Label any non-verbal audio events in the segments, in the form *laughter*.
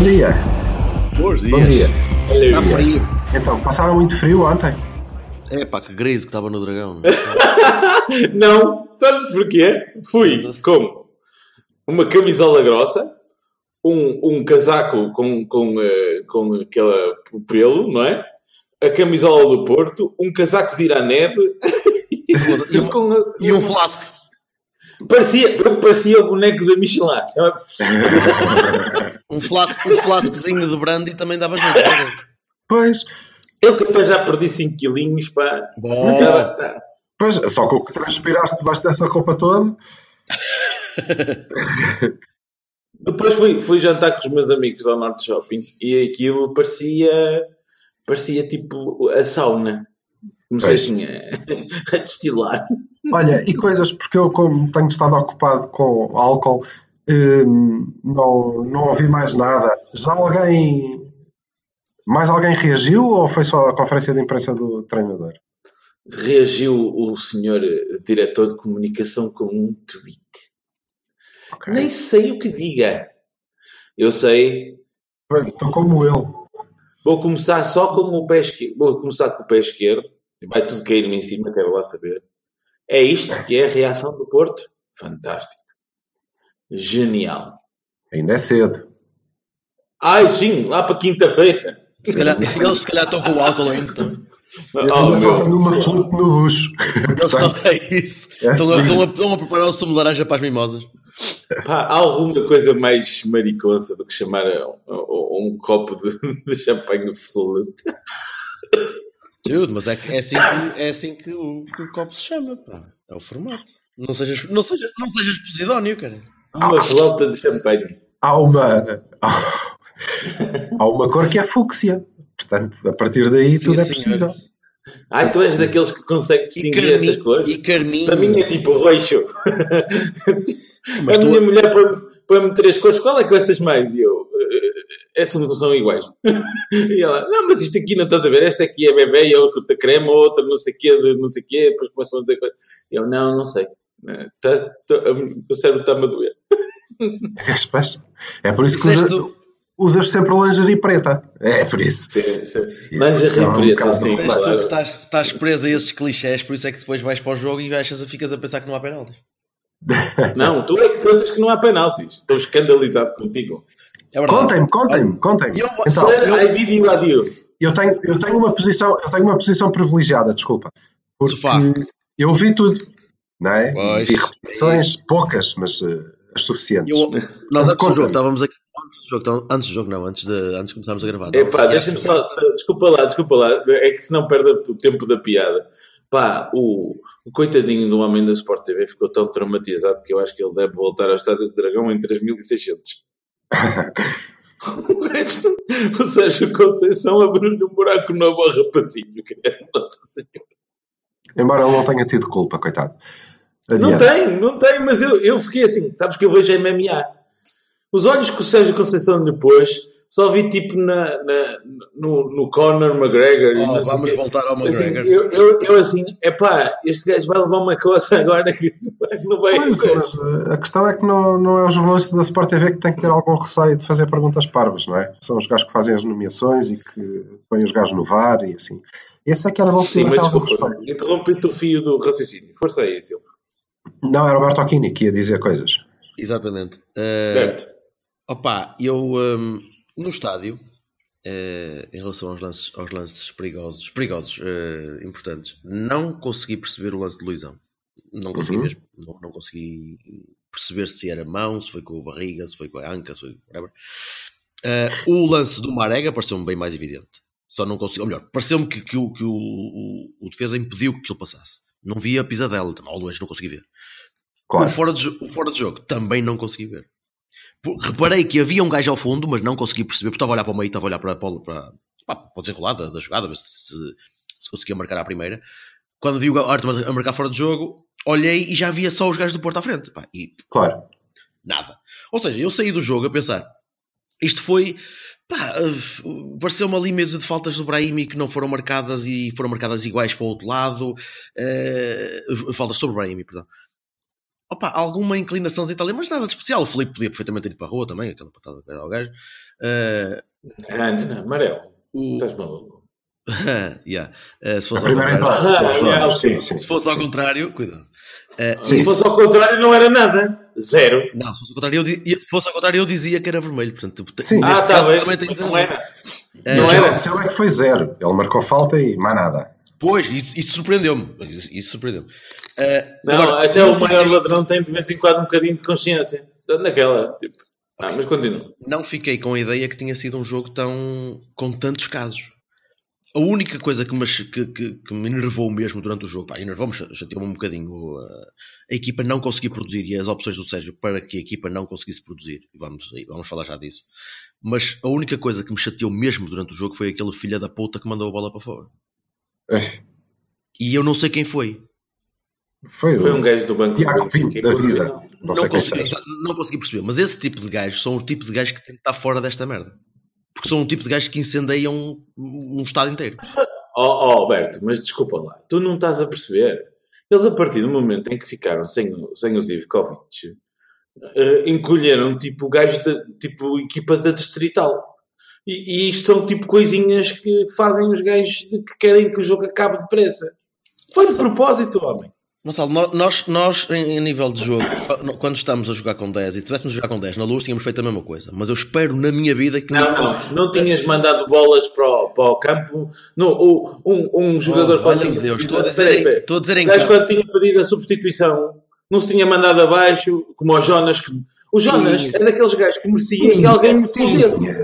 Bom dia. Bons dias. Bom dia. Está frio. Então, passaram muito frio ontem? É pá, que griso que estava no dragão. *laughs* Não, sabes porquê? Fui com uma camisola grossa, um, um casaco com, com, eh, com aquela pelo, não é? A camisola do Porto, um casaco de ir à neve *laughs* E um, com a- e um flasco. Parecia, eu parecia o boneco da Michelin. *laughs* Um flasco, um flascozinho de brandy também dava jeito. Pois, Eu capaz já perdi 5 quilinhos, pá. Bom, Mas isso- Tá- tá. pois, só com o que transpiraste debaixo dessa roupa toda. *laughs* Depois fui, fui jantar com os meus amigos ao Norte Shopping e aquilo parecia, parecia tipo a sauna. Comecei Pois. assim a, *laughs* a destilar. Olha, e coisas, porque eu, como tenho estado ocupado com álcool, hum, não, não ouvi mais nada. Já alguém. Mais alguém reagiu ou foi só a conferência de imprensa do treinador? Reagiu o senhor diretor de comunicação com um tweet. Ok. Nem sei o que diga. Eu sei. Estou como ele. Vou começar só com o pé esquerdo. Vou começar com o pé esquerdo. Vai tudo cair-me em cima, quero lá saber. É isto que é a reação do Porto? Fantástico. Genial. Ainda é cedo. Ai, sim, lá para quinta-feira. se calhar, eles se calhar estão com o álcool ainda. Então. Eu Oh, só tenho uma flute no. Eles estão, é isso. É Estão, a, assim. estão, a, estão a preparar o sumo de laranja para as mimosas. Pá, há alguma coisa mais maricosa do que chamar a um copo de, *laughs* de champanhe flute? Dude, mas é, que- é assim, que, é assim que, o, que o copo se chama. Pá. É o formato. Não sejas, não sejas, não sejas posidónio, cara. Uma flauta de champanhe. Há uma. Há uma cor que é fúcsia. Portanto, a partir daí Sim, tudo é possível. Ai, tu és daqueles que consegue distinguir essas carminho. cores? E carminho. Para mim é tipo roxo. Mas a tu- minha mulher põe- põe-me três cores. Qual é que gostas mais? E eu... eh, Essas não são iguais. *laughs* E ela, não, mas isto aqui não estás a ver. Esta aqui é bebê e a outra crema, outra não sei o quê, de não sei o quê. Depois começam a dizer coisas. E eu, não, não sei. Eh, Tá, tá- o cérebro está-me a doer. *laughs* Pois. É por isso que Disseste usa- tu- usas sempre lingerie preta. É por isso. Sim, sim. Isso Lingerie é um preta, bocado- sim, tu claro. que estás, estás preso a esses clichés, por isso é que depois vais para o jogo e achas, ficas a pensar que não há penaltis. *laughs* Não, tu é que pensas que não há penaltis. Estou escandalizado contigo. É. Contem-me, contem-me, contem-me. Eu- Então, eu- tenho, eu tenho uma posição, eu tenho uma posição privilegiada, desculpa. Porque eu vi tudo, não é? Pois, vi repetições, poucas, mas eh, as suficientes. Eu- nós antes do jogo estávamos aqui. Antes do jogo, então- antes do jogo não, antes de, antes de começarmos a gravar. Epá, deixa-me só. Desculpa lá, desculpa lá. É que se não perde o tempo da piada. Pá, o, o coitadinho do homem da Sport TV ficou tão traumatizado que eu acho que ele deve voltar ao Estádio do Dragão em 3600. O *laughs* resto, o Sérgio Conceição abriu-lhe um buraco novo ao rapazinho. querido. Nossa Senhora. Embora ele não tenha tido culpa, coitado. Não Adiante. tem, não tem, mas eu, eu fiquei assim. Sabes que eu vejo MMA. Os olhos que o Sérgio Conceição lhe pôs, só vi tipo na, na- no, no Conor McGregor. e Oh, vamos voltar ao Assim, McGregor. eu, eu, eu assim, epá, este gajo vai levar uma coça agora que *laughs* não vai. Pois, a questão é que não, não é o jornalista da Sport TV que tem que ter algum receio de fazer perguntas parvas, não é? São os gajos que fazem as nomeações e que põem os gajos no VAR e assim. Esse é que era bom que Sim, mas desculpa, interrompi-te o fio do raciocínio. Força aí, Silvio. Não, era o Bertocchini que ia dizer coisas. Exatamente. Eh, Certo. Opa, eu hum, no estádio, eh, em relação aos lances, aos lances perigosos, perigosos eh, importantes, não consegui perceber o lance de Luizão. Não consegui Uhum. mesmo. Não, não consegui perceber se era mão, se foi com a barriga, se foi com a anca, se foi whatever. Eh, o lance do Marega pareceu-me bem mais evidente. Só não consegui, ou melhor, pareceu-me que, que o, que o, o, o defesa impediu que ele passasse. Não vi a pisadela, também, ao longe não consegui ver. Claro. O, fora de, o fora de jogo também não consegui ver. Reparei que havia um gajo ao fundo, mas não consegui perceber, porque estava a olhar para o meio, estava a olhar para, para, para, para o desenrolar da, da jogada, ver se, se, se conseguia marcar à primeira. Quando vi o Arthur a marcar fora de jogo, olhei e já via só os gajos do Porto à frente. Pá, e Claro. nada. Ou seja, eu saí do jogo a pensar, isto foi. Pá, pareceu-me ali mesmo de faltas do Brahimi que não foram marcadas e foram marcadas iguais para o outro lado. Uh, faltas sobre o Brahimi, perdão. Opa, alguma inclinação ali, mas nada de especial. O Felipe podia perfeitamente ter ido para a rua também, aquela patada que era ao gajo. Uh, Ah, não, não, amarelo. o... Estás maluco. *laughs* yeah. Uh, se fosse ao contrário. Ah, sim, é, sim, sim. se fosse ao contrário, cuidado. Uh, Se Sim. fosse ao contrário, não era nada. Zero. Não, se fosse ao contrário, eu, di- se fosse ao contrário, eu dizia que era vermelho. Portanto, Sim. Ah, neste está caso, bem. Não era. Não era. ele- mas ele é que foi zero. Ele marcou falta e mais nada. Pois, isso, isso surpreendeu-me. Isso, isso surpreendeu-me. Uh, Não, agora, até o maior fiquei- ladrão tem de vez em quando um bocadinho de consciência. Naquela, tipo. Ah, mas continua. Não fiquei com a ideia que tinha sido um jogo tão. com tantos casos. A única coisa que me, que, que, que me enervou mesmo durante o jogo, pá, enervou-me, cha- chateou-me um bocadinho uh, a equipa não conseguir produzir e as opções do Sérgio para que a equipa não conseguisse produzir. E vamos, vamos falar já disso. Mas a única coisa que me chateou mesmo durante o jogo foi aquele filho da puta que mandou a bola para fora. Eh, E eu não sei quem foi. Foi, Foi um gajo do banco do Tiago Pinto da vida. final. Não sei quem consegui, seja. não consegui perceber. Mas esse tipo de gajos são o tipo de gajos que tem que estar fora desta merda. Porque são um tipo de gajos que incendeiam um, um estado inteiro. Oh, oh, Alberto, mas desculpa lá. Tu não estás a perceber. Eles, a partir do momento em que ficaram sem, o- sem os Ivkovic, eh, encolheram tipo gajos da tipo equipa da Distrital. E, e isto são tipo coisinhas que fazem os gajos que querem que o jogo acabe depressa. Foi de propósito, homem. Gonçalo, nó- nós, nós em, nível de jogo, quando estamos a jogar com 10 e se tivéssemos a jogar com 10 na luz, tínhamos feito a mesma coisa. Mas eu espero na minha vida que Não, não, não tinhas mandado bolas para o, para o campo. Não, um, um jogador Oh, quando tinha Deus, estou a dizer, Peraí, em- peraí. estou a dizer em campo. quando tinha pedido a substituição, não se tinha mandado abaixo, como o Jonas. Que... O Jonas Sim. é daqueles gajos que merecia que alguém me fodesse.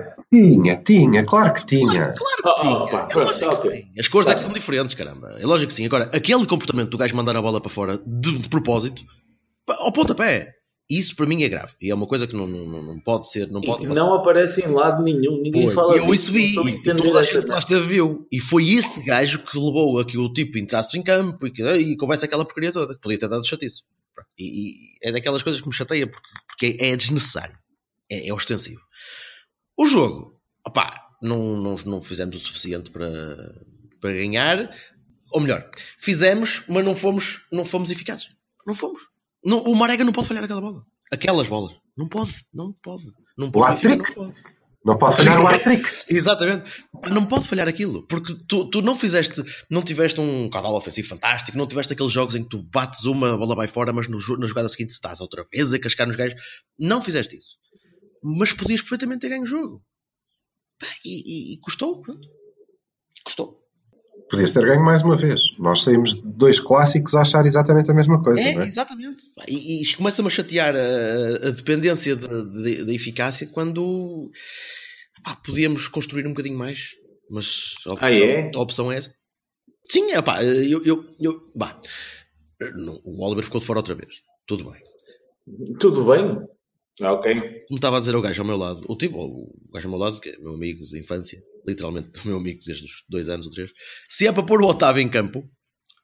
Tinha, tinha, tinha, claro que tinha. Oh, oh, pá, É pronto, lógico que tem. As cores é que são diferentes, caramba. É lógico que sim. Agora, aquele comportamento do gajo mandar a bola para fora de, de propósito, ao pontapé, isso para mim é grave. E é uma coisa que não, não, não pode ser. Não pode não aparece em lado nenhum, ninguém Pois, fala eu isso vi, e toda a gente lá esteve viu. E foi esse gajo que levou a que o tipo entrasse em campo e, que, e começa aquela porcaria toda, que podia ter dado chatice. E, e é daquelas coisas que me chateia porque, porque é desnecessário, é, é ostensivo. O jogo, opá, não, não, não fizemos o suficiente para, para ganhar, ou melhor, fizemos, mas não fomos, não fomos eficazes. Não fomos. Não, o Marega não pode falhar aquela bola. Aquelas bolas. Não pode, não pode. Não pode. hat-trick? Não pode. Não pode falhar o hat-trick. *laughs* Exatamente. Não pode falhar aquilo. Porque tu, tu não fizeste, não tiveste um caudal ofensivo fantástico, não tiveste aqueles jogos em que tu bates uma, a bola vai fora, mas no, na jogada seguinte estás outra vez a cascar nos gajos. Não fizeste isso. Mas podias perfeitamente ter ganho o jogo. E, e- e custou, pronto. Custou. Podias ter ganho mais uma vez. Nós saímos de dois clássicos a achar exatamente a mesma coisa, É, não é? exatamente. E, e começa-me a chatear a, a dependência da de, da eficácia quando pá, podíamos construir um bocadinho mais. Mas a opção, Ah, é? a opção é essa. Sim, é pá, eu, eu, eu bah, não, o Oliver ficou de fora outra vez. Tudo bem. Tudo bem? Ah, Ok. Como estava a dizer o gajo ao meu lado, o tipo, o gajo ao meu lado, que é meu amigo de infância, literalmente *laughs* meu amigo desde os dois anos ou três, se é para pôr o Otávio em campo,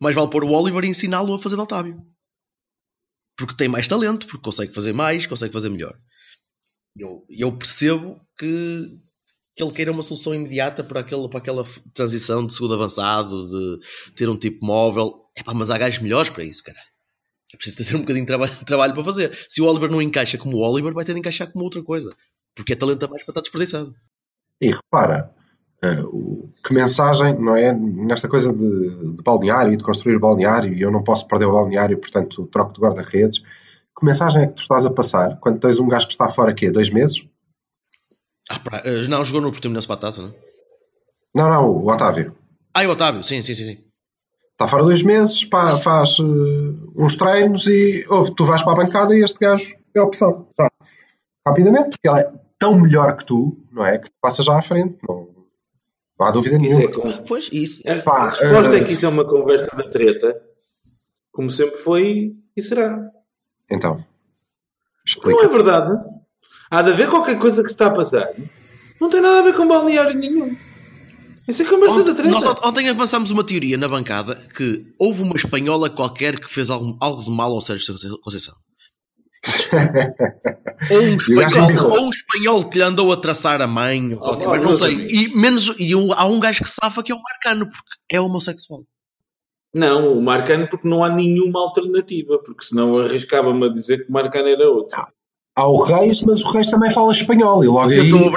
mais vale pôr o Oliver e ensiná-lo a fazer de Otávio. Porque tem mais talento, porque consegue fazer mais, consegue fazer melhor. Eu, eu percebo que, que ele queira uma solução imediata para, aquele, para aquela transição de segundo avançado, de ter um tipo móvel. Epá, mas há gajos melhores para isso, caralho. É preciso ter *laughs* um bocadinho de trabalho, *laughs* trabalho para fazer. Se o Oliver não encaixa como o Oliver, vai ter de encaixar como outra coisa. Porque é talento a mais para estar desperdiçado. E repara, eh, que mensagem, não é? Nesta coisa de, de balneário e de construir balneário, e eu não posso perder o balneário, portanto troco de guarda-redes. Que mensagem é que tu estás a passar quando tens um gajo que está fora aqui há dois meses? Ah, pra- eh, não, jogou no Portimonense para a taça, não é? Não, não, o Otávio. Ah, o Otávio, sim, sim, sim. sim. Está fora dois meses, pá, faz eh, uns treinos e ouve, tu vais para a bancada e este gajo é a opção. Já. Rapidamente, porque ele é tão melhor que tu, não é? Que te passa já à frente. Não, não há dúvida Isso nenhuma. é com- Ah, Pois, isso. A Pá, a resposta eh, é que isso é uma conversa da treta, como sempre foi e será. Então. Não é Explica. verdade. Há de haver qualquer coisa que se está a passar. Não tem nada a ver com balneário nenhum. Isso é conversa da Ontem, treta. nós ont- ontem avançámos uma teoria na bancada que houve uma espanhola qualquer que fez algo, algo de mal ao Sérgio Conceição. *laughs* Ou um, espanhol, ou um espanhol que lhe andou a traçar a mãe, ou qualquer oh, não sei. amigos. E, menos, e o- há um gajo que safa que é o Marcano, porque é homossexual. Não, o Marcano porque não há nenhuma alternativa. Porque senão arriscava-me a dizer que o Marcano era outro. Há o Reis, mas o Reis também fala espanhol. E logo Eu aí. estou,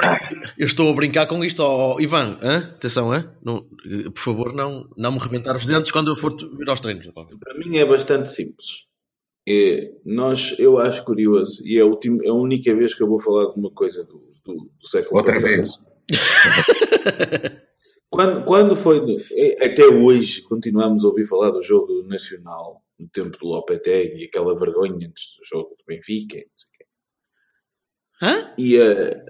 eu estou a brincar com isto, ó, Ivan. hã? Atenção, hã? Não, eh, por favor, não, não me rebentar os dentes quando eu for vir aos treinos. Para mim é bastante simples. É, nós, eu acho curioso, e é a, última, é a única vez que eu vou falar de uma coisa do, do, do século Outra passado. vez. *laughs* Quando, quando foi. do- é, até hoje continuamos a ouvir falar do jogo nacional no tempo do Lopetegui e aquela vergonha antes do jogo do Benfica. e não sei o quê. Hã? E eh,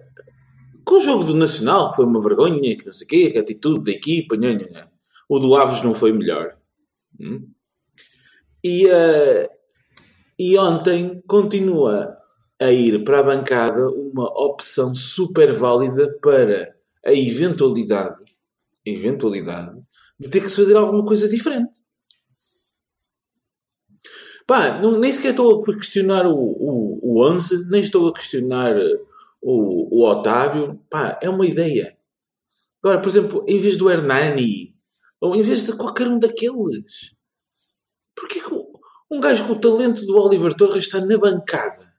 com o jogo do Nacional, que foi uma vergonha, que não sei o quê, que a atitude da equipa, nha, nha, nha. o do Aves não foi melhor. Hum? E, eh, e ontem continua a ir para a bancada uma opção super válida para a eventualidade, eventualidade de ter que se fazer alguma coisa diferente. Pá, não, nem sequer estou a questionar o, o, o 11, nem estou a questionar eh, o, o Otávio. Pá, é uma ideia. Agora, por exemplo, em vez do Hernani, ou em vez de qualquer um daqueles, porquê que um gajo com o talento do Oliver Torres está na bancada?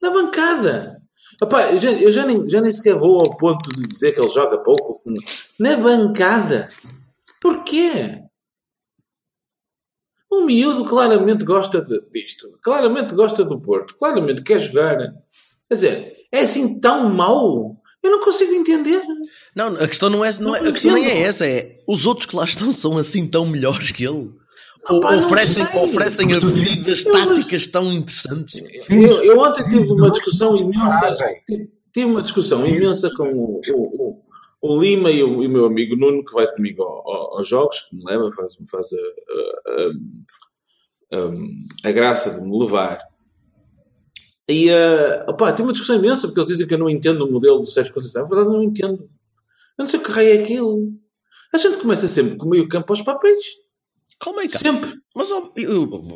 Na bancada! Epá, eu já, eu já nem, já nem sequer vou ao ponto de dizer que ele joga pouco. Na bancada! Porquê? O miúdo claramente gosta de- disto. Claramente gosta do Porto. Claramente quer jogar. Quer dizer, é assim tão mau? Eu não consigo entender. Não, a questão não é, não é- Não a questão nem é essa, é os outros que lá estão são assim tão melhores que ele. Ah, Ou não oferecem, oferecem Eu- táticas tão interessantes. Eu, eu ontem tive uma discussão imensa. Tive tive uma discussão imensa com o, o, o, o Lima e o, e o meu amigo Nuno, que vai comigo ao- ao- aos jogos, que me leva, faz, faz a, a, a- a graça de me levar. E, uh, opá, tem uma discussão imensa, porque eles dizem que eu não entendo o modelo do Sérgio Conceição. Na verdade, não entendo. Eu não sei o que raio é aquilo. A gente começa sempre com o meio campo aos papéis. Calma aí, cara. Sempre. Mas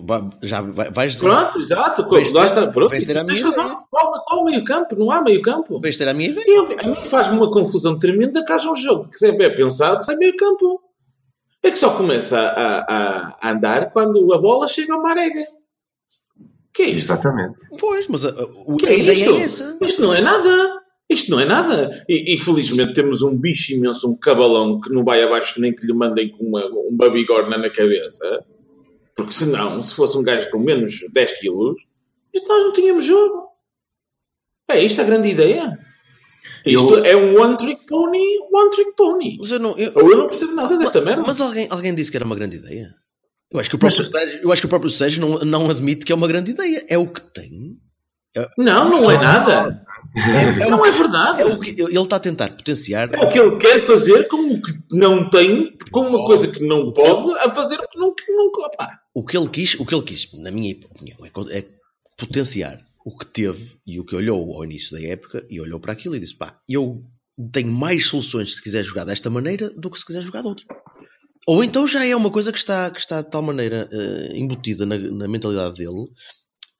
va- já vai- vais dizer. Pronto, exato. Vais ter- está. Pronto. vais ter a Tens minha razão. ideia. Qual, qual meio campo? Não há meio campo. Vais ter a minha ideia. Eu- a mim faz-me uma confusão tremenda que haja um jogo que sempre é pensado sem meio campo. É que só começa a, a- a andar quando a bola chega ao Marega. Que é isto? Exatamente. Pois, mas a, a- o- Que a é ideia isto? é essa. Isto não é nada. Isto não é nada. E, e, felizmente temos um bicho imenso, um cabalão que não vai abaixo nem que lhe mandem com uma, uma bigorna na cabeça. Porque senão, se fosse um gajo com menos 10 quilos, isto nós não tínhamos jogo. É isto a grande ideia? Isto Eu- é um one trick pony, one trick pony. Mas eu não. eu- Ou eu não percebo nada desta merda. Mas alguém, alguém disse que era uma grande ideia. Eu acho que o próprio, Sérgio, eu acho que o próprio Sérgio não, não admite que é uma grande ideia. É o que tem. Não, não é nada. É, é Não é verdade. é o que ele está a tentar potenciar. É o que ele quer fazer com o que não tem, com uma coisa que não pode, a fazer o que não, que não opá. O que ele quis, o que ele quis, na minha opinião, é, é potenciar o que teve e o que olhou ao início da época e olhou para aquilo e disse: pá, eu tenho mais soluções se quiser jogar desta maneira do que se quiser jogar de outra. Ou então já é uma coisa que está, que está de tal maneira eh, embutida na, na mentalidade dele,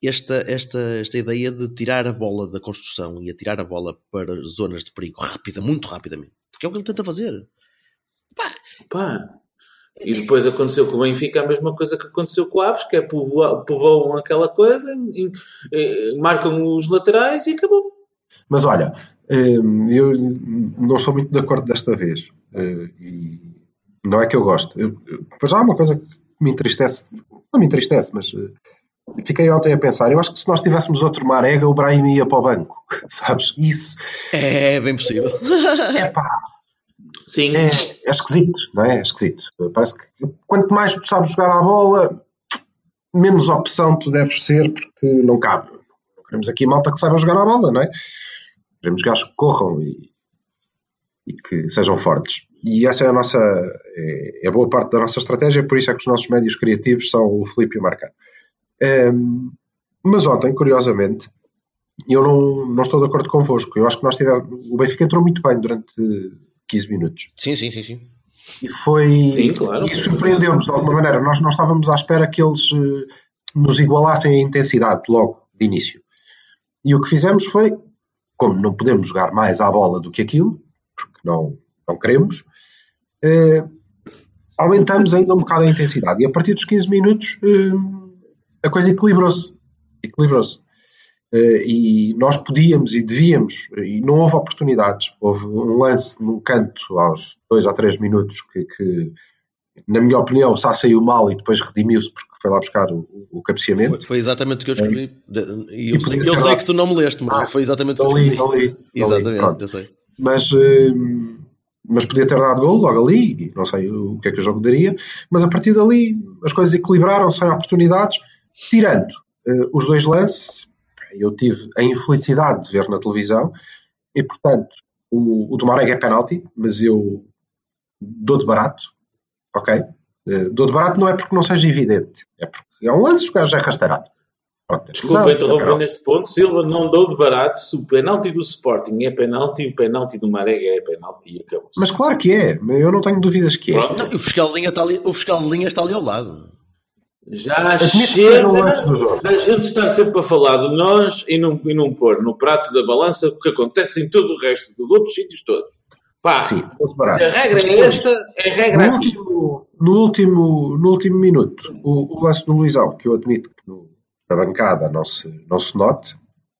esta, esta, esta ideia de tirar a bola da construção e atirar a bola para zonas de perigo rápida, muito rapidamente. Porque é o que ele tenta fazer. Pá. E depois aconteceu com o Benfica a mesma coisa que aconteceu com o Aves, que é povoa- povoam aquela coisa, em- eh, marcam os laterais e acabou. Mas olha, hum, eu não estou muito de acordo desta vez. Eh, E não é que eu gosto. Pois há uma coisa que me entristece, não me entristece, mas eh, fiquei ontem a pensar. Eu acho que se nós tivéssemos outro Marega, o Brahim ia para o banco. *laughs* Sabes? Isso É bem possível. *laughs* é pá, Sim. é, é esquisito, não é? É esquisito. Parece que quanto mais tu sabes jogar à bola, menos opção tu deves ser, porque não cabe. Não queremos aqui malta que saiba jogar à bola, não é? Queremos gajos que corram e, e que sejam fortes. E essa é a nossa, é, é boa parte da nossa estratégia, por isso é que os nossos médios criativos são o Filipe e o Marcano. Hum, Mas ontem, curiosamente, eu não, não estou de acordo convosco. Eu acho que nós tivemos. O Benfica entrou muito bem durante 15 minutos. Sim, sim, sim, sim. E foi. Sim, claro. E surpreendeu-nos de alguma maneira. Nós não estávamos à espera que eles eh, nos igualassem a intensidade logo de início. E o que fizemos foi, como não podemos jogar mais à bola do que aquilo, porque não, não queremos, eh, aumentamos ainda um bocado a intensidade. E a partir dos 15 minutos eh, a coisa equilibrou-se. Equilibrou-se. Eh, e nós podíamos e devíamos, e não houve oportunidades. Houve um lance num canto aos dois ou três minutos que, que na minha opinião, o Sá saiu mal e depois redimiu-se porque foi lá buscar o, o cabeceamento. Foi, foi exatamente o que eu escrevi. De- E eu, E sei, eu sei que tu não me leste, mas Ah, foi exatamente o que eu Ali, escrevi. ali, ali, Exatamente, sei. mas, mas podia ter dado gol logo ali, e não sei o que é que o jogo daria, mas a partir dali as coisas equilibraram sem oportunidades, tirando eh, os dois lances, eu tive a infelicidade de ver na televisão, e portanto o, o do Marega é penalti, mas eu dou de barato, ok? Eh, dou de barato não é porque não seja evidente, é porque é um lance que o gajo é rasteirado. Pronto, é Desculpa é interromper neste ponto. Silva não deu de barato. Se o penalti do Sporting é penalti, o penalti do Marega é penalti e acabou. Mas claro que é, eu não tenho dúvidas que é. Não, o fiscal de linha está ali, o fiscal de linha está ali ao lado. Já chega um da gente estar sempre a falar de nós e não, e não pôr no prato da balança o que acontece em todo o resto dos outros sítios todos. Pá, Sim, a regra é esta, é regra No aqui. último, no, último, no último minuto, o, o lance do Luizão, que eu admito que no- na bancada não se, não se note,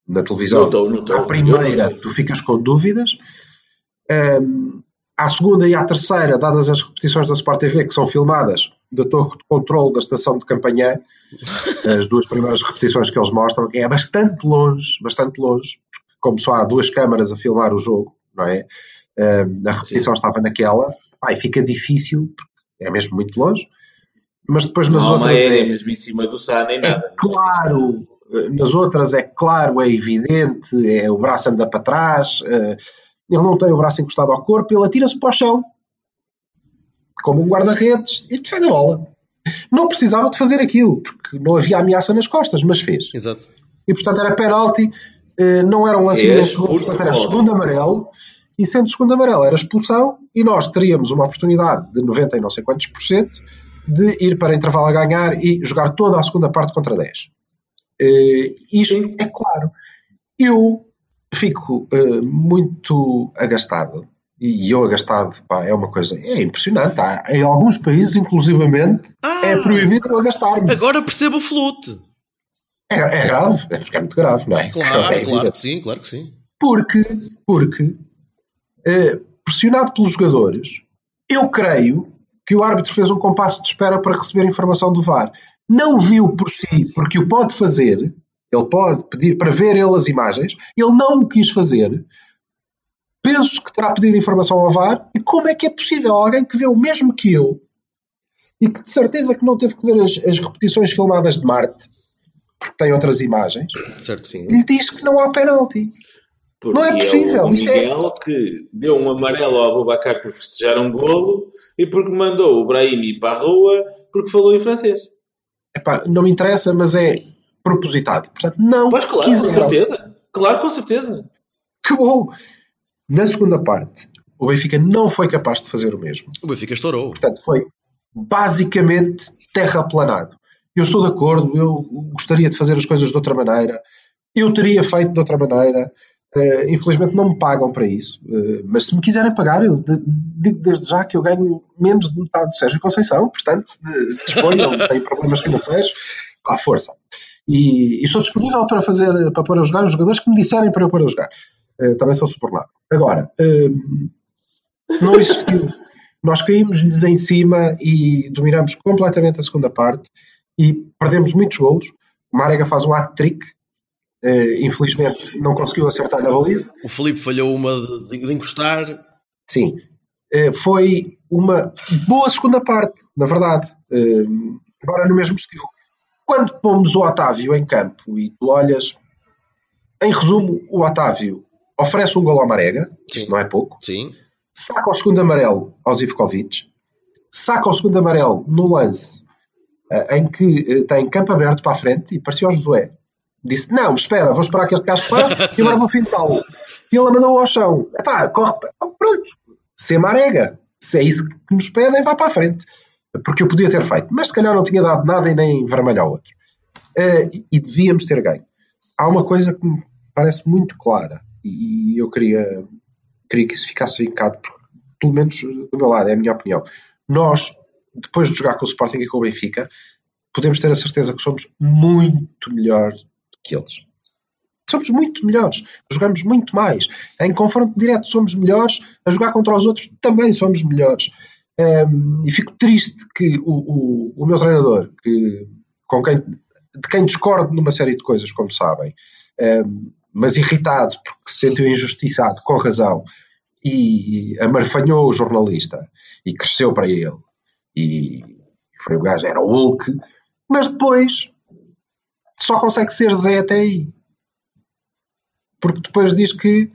na televisão, Notou, notou. à primeira tu ficas com dúvidas, Ahm, à segunda e à terceira, dadas as repetições da Sport TV que são filmadas da torre de controle da estação de Campanhã, as duas primeiras repetições que eles mostram, é bastante longe, bastante longe, porque como só há duas câmaras a filmar o jogo, não é? A repetição estava naquela, e fica difícil, porque é mesmo muito longe, mas depois nas Não outras aérea é, mesmo em cima do Sá, nem é nada. claro, eh, nas outras é claro, é evidente, é o braço anda para trás, eh, ele não tem o braço encostado ao corpo, ele atira-se para o chão, como um guarda-redes, e defende a bola. Não precisava de fazer aquilo, porque não havia ameaça nas costas, mas fez. Exato. E portanto era penalti, eh, não era um lance portanto era segundo amarelo, e sendo segundo amarelo era expulsão, e nós teríamos uma oportunidade de 90 e não sei quantos por cento de ir para intervalo a ganhar e jogar toda a segunda parte contra 10. Eh, isto é claro. Eu fico eh, muito agastado, e eu agastado pá, é uma coisa, é impressionante. Há, em alguns países, inclusivamente, Ah, é proibido eu agastar-me. agora percebo o flute. É, é grave, é é muito grave, não é? Claro, *laughs* É claro que sim, claro que sim. Porque, porque eh, pressionado pelos jogadores, eu creio que o árbitro fez um compasso de espera para receber informação do VAR. Não viu por si, porque o pode fazer, ele pode pedir para ver ele as imagens, ele não o quis fazer. Penso que terá pedido informação ao VAR. E como é que é possível alguém que vê o mesmo que eu e que de certeza que não teve que ver as, as repetições filmadas de Marte, porque tem outras imagens, Certo. Sim. lhe diz que não há penalti? Porque Não é possível, o isto é- Miguel que deu um amarelo ao Abubacar por festejar um golo e porque mandou o Brahimi para a rua porque falou em francês. Epá, não me interessa, mas é propositado. Portanto, não Pois claro, com certeza. Claro, com certeza. Acabou. Na segunda parte, o Benfica não foi capaz de fazer o mesmo. O Benfica estourou. Portanto, foi basicamente terraplanado. Eu estou de acordo, eu gostaria de fazer as coisas de outra maneira. Eu teria feito de outra maneira. Eh, infelizmente não me pagam para isso. Eh, mas se me quiserem pagar, eu de- digo desde já que eu ganho menos de metade do Sérgio Conceição. Portanto, eh, disponham, tem problemas financeiros. À força. E, e estou disponível para fazer, para pôr a jogar os jogadores que me disserem para eu pôr a jogar. Eh, também sou subornado. Agora, eh, não existiu. Nós caímos-lhes em cima e dominamos completamente a segunda parte e perdemos muitos golos. O Marega faz um hat-trick. eh, infelizmente não conseguiu acertar na baliza. O Felipe falhou uma de, de encostar. Sim. Foi uma boa segunda parte, na verdade. Agora no mesmo estilo. Quando pomos o Otávio em campo e tu olhas, em resumo, o Otávio oferece um gol ao Marega, isto não é pouco, Sim. saca o segundo amarelo ao Zivkovic, saca o segundo amarelo no lance eh, em que eh, tem campo aberto para a frente e parecia o Josué. Disse, não, espera, vou esperar que este gajo passe e agora vou fintá-lo. E ele mandou ao chão. Epá, corre, pronto, se marega. Se é isso que nos pedem, vá para a frente. Porque eu podia ter feito. Mas se calhar não tinha dado nada e nem vermelho ao outro. Uh, e devíamos ter ganho. Há uma coisa que me parece muito clara e eu queria, queria que isso ficasse vincado, pelo menos do meu lado, é a minha opinião. Nós, depois de jogar com o Sporting e com o Benfica, podemos ter a certeza que somos muito melhor que eles. Somos muito melhores, jogamos muito mais. Em confronto direto somos melhores, a jogar contra os outros também somos melhores. Um, e fico triste que o, o, o meu treinador, que, com quem, de quem discordo numa série de coisas, como sabem, um, mas irritado porque se sentiu injustiçado, com razão, e amarfanhou o jornalista e cresceu para ele. E foi o gajo, era o Hulk, mas depois só consegue ser Zé até aí. Porque depois diz que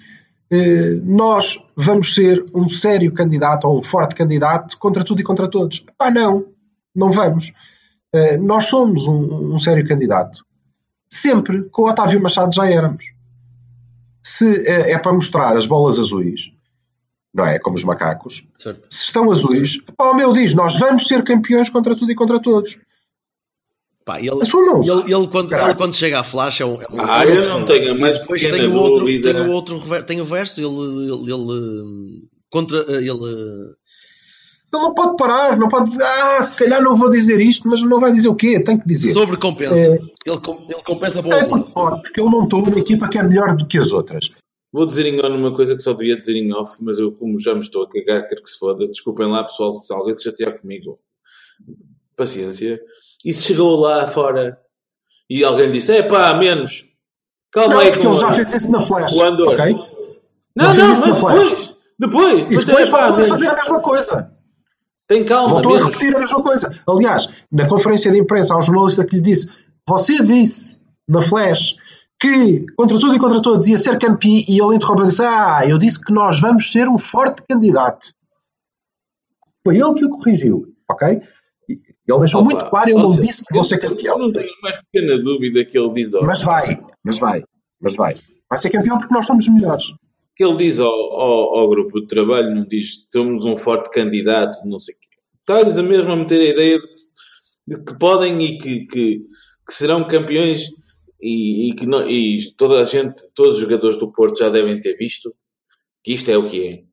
eh, nós vamos ser um sério candidato ou um forte candidato contra tudo e contra todos. Ah, não, não vamos. Eh, nós somos um, um, sério candidato. Sempre, com o Otávio Machado já éramos. Se é, é para mostrar as bolas azuis, não é? Como os macacos. Certo. Se estão azuis, o meu diz: nós vamos ser campeões contra tudo e contra todos. Pá, ele, ele, ele, quando, ele, quando, chega à flash é um. É um ah, eu não tenho mais depois tem o outro, tem o outro tem o verso, ele, ele, ele contra ele. Ele não pode parar, não pode dizer, ah, se calhar não vou dizer isto, mas não vai dizer o quê? Tem que dizer. Sobre compensa. É, ele, ele compensa para o é porque, porque ele não estou numa equipa que é melhor do que as outras. Vou dizer em on uma coisa que só devia dizer em off, mas eu, como já me estou a cagar, quero que se foda. Desculpem lá, pessoal, se alguém se chatear comigo. Paciência. E se chegou lá fora e alguém disse: é pá, menos. Calma não, aí. Porque ele já fez isso na Flash. O Andor. Okay? Não, não, mas depois. Depois. E depois voltou a fazer a mesma coisa. Tem calma. Voltou menos. a repetir a mesma coisa. Aliás, na conferência de imprensa, há um jornalista que lhe disse: Você disse na Flash que contra tudo e contra todos ia ser campeão e ele interrompeu e disse: Ah, eu disse que nós vamos ser um forte candidato. Foi ele que o corrigiu, ok? Ele deixou Opa, muito claro, eu não disse que vou ser campeão. Eu não tenho mais pequena dúvida que ele diz. Ao... Mas vai, mas vai, mas vai. Vai ser campeão porque nós somos melhores. Que ele diz ao, ao, ao grupo de trabalho, não diz somos um forte candidato, não sei. Está-lhes a mesmo a meter a ideia de que, de que podem e que, que, que, serão campeões e, e que não, e toda a gente, todos os jogadores do Porto já devem ter visto que isto é o que é.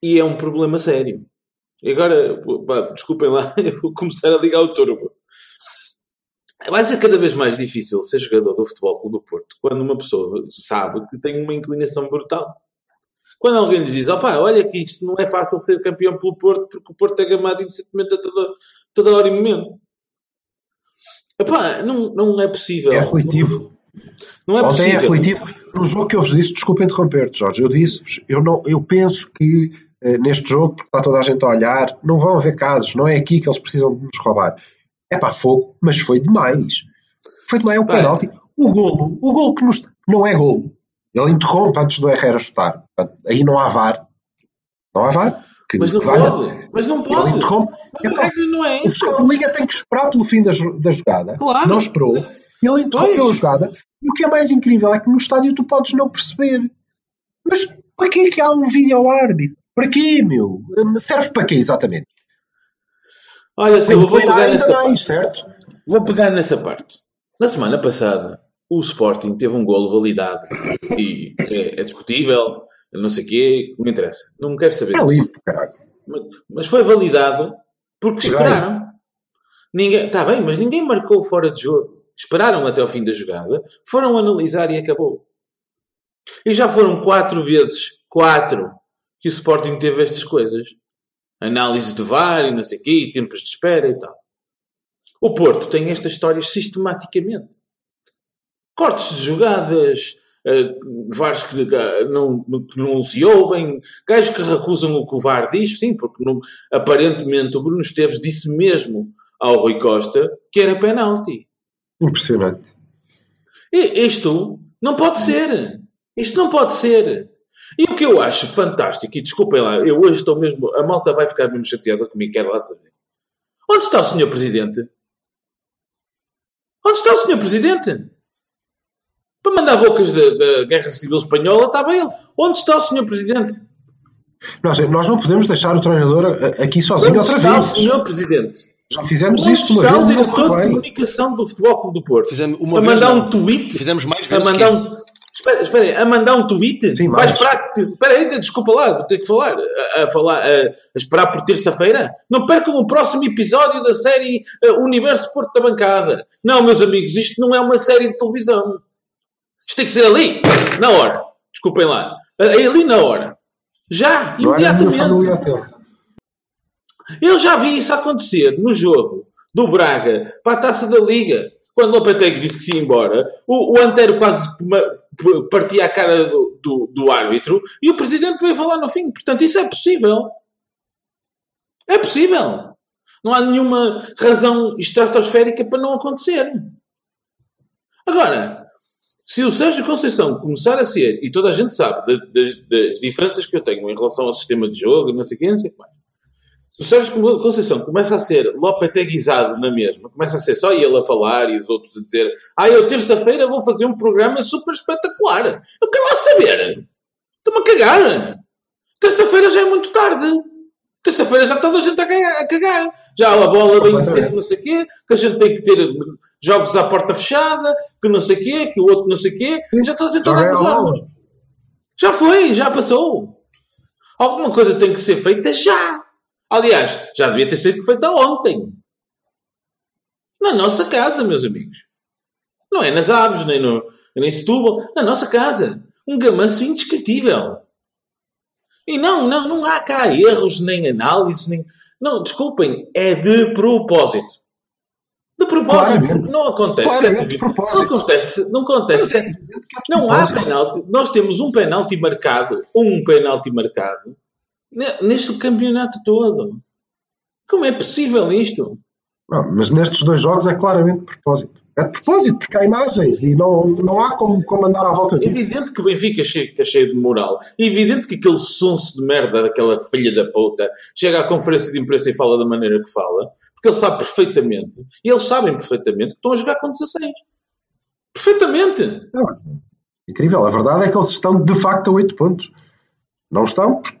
E é um problema sério. E agora, pá, desculpem lá, *laughs* eu vou começar a ligar o turbo. Vai ser cada vez mais difícil ser jogador do Futebol do Porto quando uma pessoa sabe que tem uma inclinação brutal. Quando alguém lhe diz, opá, olha que isto não é fácil ser campeão pelo Porto porque o Porto é gamado indecentemente a toda, toda hora e momento. Epá, não, não é possível. É aflitivo. Não é Ontem possível. é aflitivo. No jogo que eu vos disse, desculpa interromper-te, Jorge, eu disse-vos, eu, não, eu penso que eh, neste jogo, porque está toda a gente a olhar, não vão haver casos, não é aqui que eles precisam de nos roubar. É para fogo, mas foi demais. Foi demais, é um penalti. O golo, o golo que nos, não é golo. Ele interrompe antes do Herrera chutar. Aí não há VAR. Não há VAR. Que, mas não que pode. Mas não pode. Ele interrompe. Então, não é o fiscal de liga tem que esperar pelo fim da, da jogada. Claro. Não esperou. Ele interrompeu pois. a jogada. E o que é mais incrível é que no estádio tu podes não perceber. Mas para que é que há um vídeo árbitro? Para quê, meu? Serve para quê, exatamente? Olha, se vou pegar nessa mais, parte. certo? Vou pegar nessa parte. Na semana passada, o Sporting teve um golo validado e é, é discutível, não sei o quê, não interessa. Não me quero saber. É limpo, caralho. Mas, mas foi validado porque esperaram. Ninguém, está bem, mas ninguém marcou fora de jogo. Esperaram até ao fim da jogada, foram analisar e acabou. E já foram quatro vezes, quatro, que o Sporting teve estas coisas. Análise de VAR e não sei o quê, tempos de espera e tal. O Porto tem estas histórias sistematicamente. Cortes de jogadas, uh, VARs que uh, não, que não se ouvem, gajos que recusam o que o VAR diz, sim, porque não, aparentemente o Bruno Esteves disse mesmo ao Rui Costa que era penalti. Impressionante. E isto não pode ser. Isto não pode ser. E o que eu acho fantástico, e desculpem lá, eu hoje estou mesmo. A malta vai ficar mesmo chateada comigo, quero lá saber. Onde está o senhor Presidente? Onde está o senhor Presidente? Para mandar bocas da, Guerra Civil Espanhola, estava ele. Onde está o senhor Presidente? Nós, nós não podemos deixar o treinador a- aqui sozinho Onde outra está vez. o senhor Presidente? Já fizemos Onde isto uma vez o diretor de comunicação do Futebol Clube do Porto? Fizemos uma a vez, mandar não. um tweet Fizemos mais a vezes que mandar isso. um. Espera, espera aí, a mandar um tweet? Sim, Vai mais. esperar que. Espera aí, desculpa lá, vou ter que falar. A, a falar, a, a esperar por terça-feira? Não percam o próximo episódio da série eh, Universo Porto da Bancada. Não, meus amigos, isto não é uma série de televisão. Isto tem que ser ali, na hora. Desculpem lá. É ali na hora. Já, Não família imediatamente. ter. Eu já vi isso acontecer no jogo do Braga para a taça da Liga. Quando o Lopetegui disse que se ia embora, o, o Antero quase partia a cara do, do, do árbitro e o presidente veio falar no fim. Portanto, isso é possível. É possível. Não há nenhuma razão estratosférica para não acontecer. Agora, se o Sérgio Conceição começar a ser, e toda a gente sabe das, das- das diferenças que eu tenho em relação ao sistema de jogo, e não sei o quê, não sei o que mais. Se o Sérgio Conceição começa a ser lopeteguizado na mesma, começa a ser só ele a falar e os outros a dizer ah, eu terça-feira vou fazer um programa super espetacular. Eu quero lá saber. Estou-me a cagar. Terça-feira já é muito tarde. Terça-feira já está toda a gente a cagar. A cagar. Já a bola bem cedo, não sei o quê, que a gente tem que ter jogos à porta fechada, que não sei o quê, que o outro não sei o quê. Já toda a dar é com os a bola. olhos. Já foi, já passou. Alguma coisa tem que ser feita já. Aliás, já devia ter sido feita ontem. Na nossa casa, meus amigos. Não é nas aves, nem, no, nem em Setúbal. Na nossa casa. Um gamanço indescritível. E não, não, não há cá erros, nem análises, nem... Não, desculpem. É de propósito. De propósito. Claramente. Não acontece. Claramente sete de vezes- Não propósito. acontece, não acontece sete não há Propósito. penalti. Nós temos um penalti marcado, um penalti marcado, ne- neste campeonato todo. Como é possível isto? Não, mas nestes dois jogos é claramente de propósito. É de propósito, porque há imagens e não, não há como, como andar à volta É disso. evidente que o Benfica chega cheio de moral. É evidente que aquele sonso de merda daquela filha da puta chega à conferência de imprensa e fala da maneira que fala, porque ele sabe perfeitamente, e eles sabem perfeitamente que estão a jogar com 16. Perfeitamente. Não, é incrível. A verdade é que eles estão de facto a 8 pontos. Não estão, porque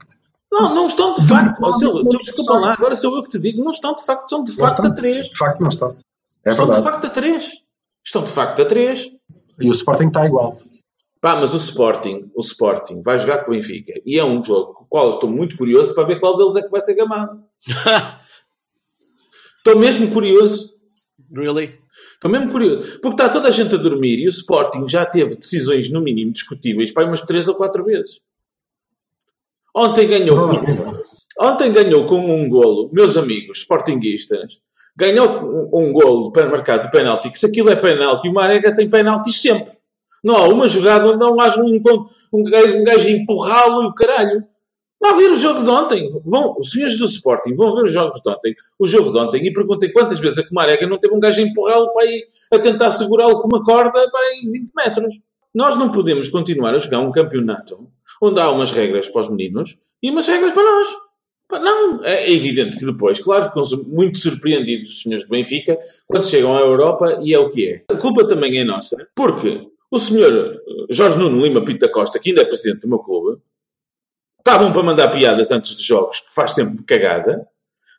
Não, não estão de facto. Não tu desculpa estão. lá, agora sou eu que te digo, não estão de facto, estão de não facto estão. a 3. De facto não estão. É Estão de verdade. facto a 3. Estão de facto a 3. E o Sporting está igual. Pá, mas o Sporting, o Sporting vai jogar com o Benfica e é um jogo com o qual eu estou muito curioso para ver qual deles é que vai ser gamado. *laughs* Estou mesmo curioso. really? Estou mesmo curioso. Porque está toda a gente a dormir e o Sporting já teve decisões, no mínimo, discutíveis para umas 3 ou 4 vezes. Ontem ganhou, ontem ganhou com um golo, meus amigos sportinguistas, ganhou um, golo para marcar de penalti, que se aquilo é penalti, o Marega tem penaltis sempre. Não há uma jogada onde não haja um, um, gajo- um gajo empurrá-lo e o caralho. Vá ver o jogo de ontem. Vão, os senhores do Sporting vão ver os jogos de ontem, o jogo de ontem, e perguntem quantas vezes a Comarega não teve um gajo a empurrá-lo para ir a tentar segurá-lo com uma corda para aí 20 metros. Nós não podemos continuar a jogar um campeonato onde há umas regras para os meninos e umas regras para nós. Não, é evidente que depois, claro, ficam muito surpreendidos os senhores do Benfica quando chegam à Europa e é o que é. A culpa também é nossa, porque o senhor eh, Jorge Nuno Lima Pinto da Costa, que ainda é presidente do meu clube, está bom para mandar piadas antes dos jogos, que faz sempre cagada,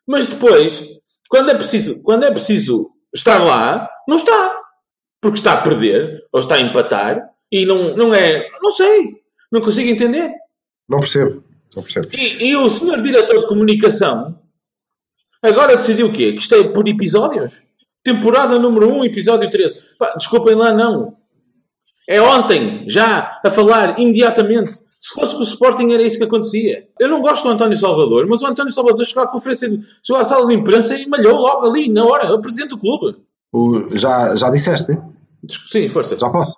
mas depois, quando é preciso, quando é preciso estar lá, não está. Porque está a perder, ou está a empatar, e não, não é. Não sei. Não consigo entender. Não percebo. Não percebo. E, e o senhor diretor de comunicação agora decidiu o quê? Que isto é por episódios? Temporada número 1, episódio 13. Pá, desculpem lá, não. É ontem, já, a falar imediatamente. Se fosse com o Sporting era isso que acontecia. Eu não gosto do António Salvador, mas o António Salvador chegou à conferência, chegou à sala de imprensa e malhou logo ali, na hora, o presidente do clube. O- já, já disseste? Sim, força. Já posso?